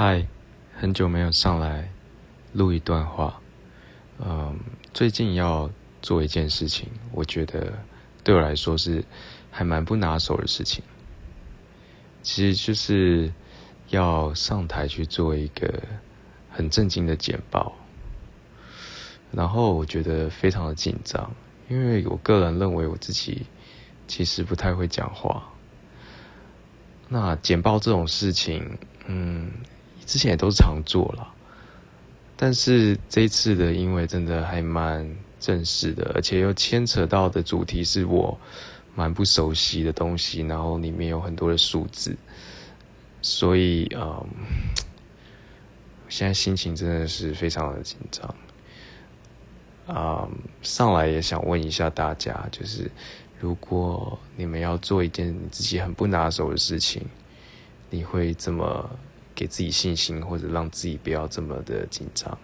嗨，很久没有上来录一段话。嗯，最近要做一件事情，我觉得对我来说是还蛮不拿手的事情。其实就是要上台去做一个很正经的简报，然后我觉得非常的紧张，因为我个人认为我自己其实不太会讲话。那简报这种事情，嗯。之前也都常做了，但是这一次的，因为真的还蛮正式的，而且又牵扯到的主题是我蛮不熟悉的东西，然后里面有很多的数字，所以嗯，现在心情真的是非常的紧张。啊，上来也想问一下大家，就是如果你们要做一件自己很不拿手的事情，你会怎么？给自己信心，或者让自己不要这么的紧张。